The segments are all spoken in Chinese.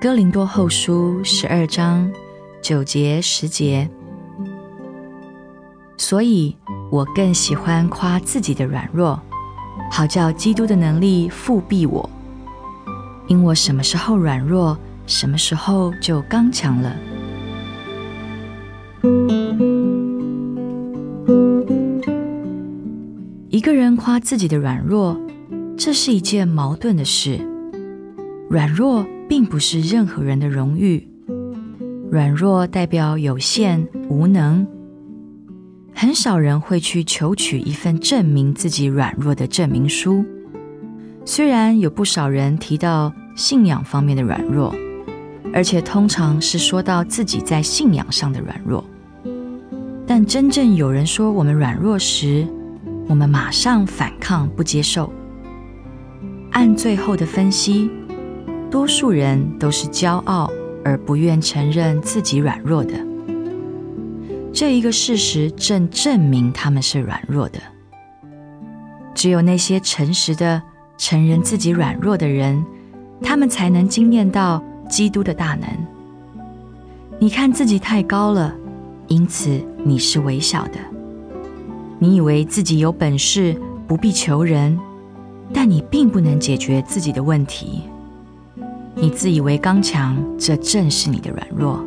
哥林多后书十二章九节十节，所以我更喜欢夸自己的软弱，好叫基督的能力复庇我。因我什么时候软弱，什么时候就刚强了。一个人夸自己的软弱，这是一件矛盾的事。软弱并不是任何人的荣誉，软弱代表有限、无能。很少人会去求取一份证明自己软弱的证明书。虽然有不少人提到信仰方面的软弱，而且通常是说到自己在信仰上的软弱，但真正有人说我们软弱时，我们马上反抗不接受。按最后的分析，多数人都是骄傲而不愿承认自己软弱的。这一个事实正证明他们是软弱的。只有那些诚实的。承认自己软弱的人，他们才能惊艳到基督的大能。你看自己太高了，因此你是微小的。你以为自己有本事，不必求人，但你并不能解决自己的问题。你自以为刚强，这正是你的软弱。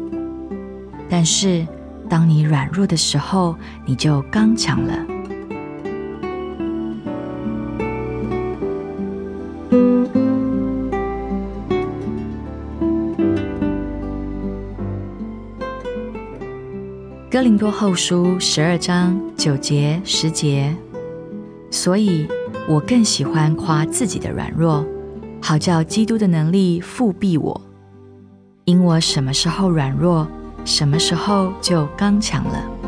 但是，当你软弱的时候，你就刚强了。哥林多后书十二章九节十节，所以我更喜欢夸自己的软弱，好叫基督的能力复庇我。因我什么时候软弱，什么时候就刚强了。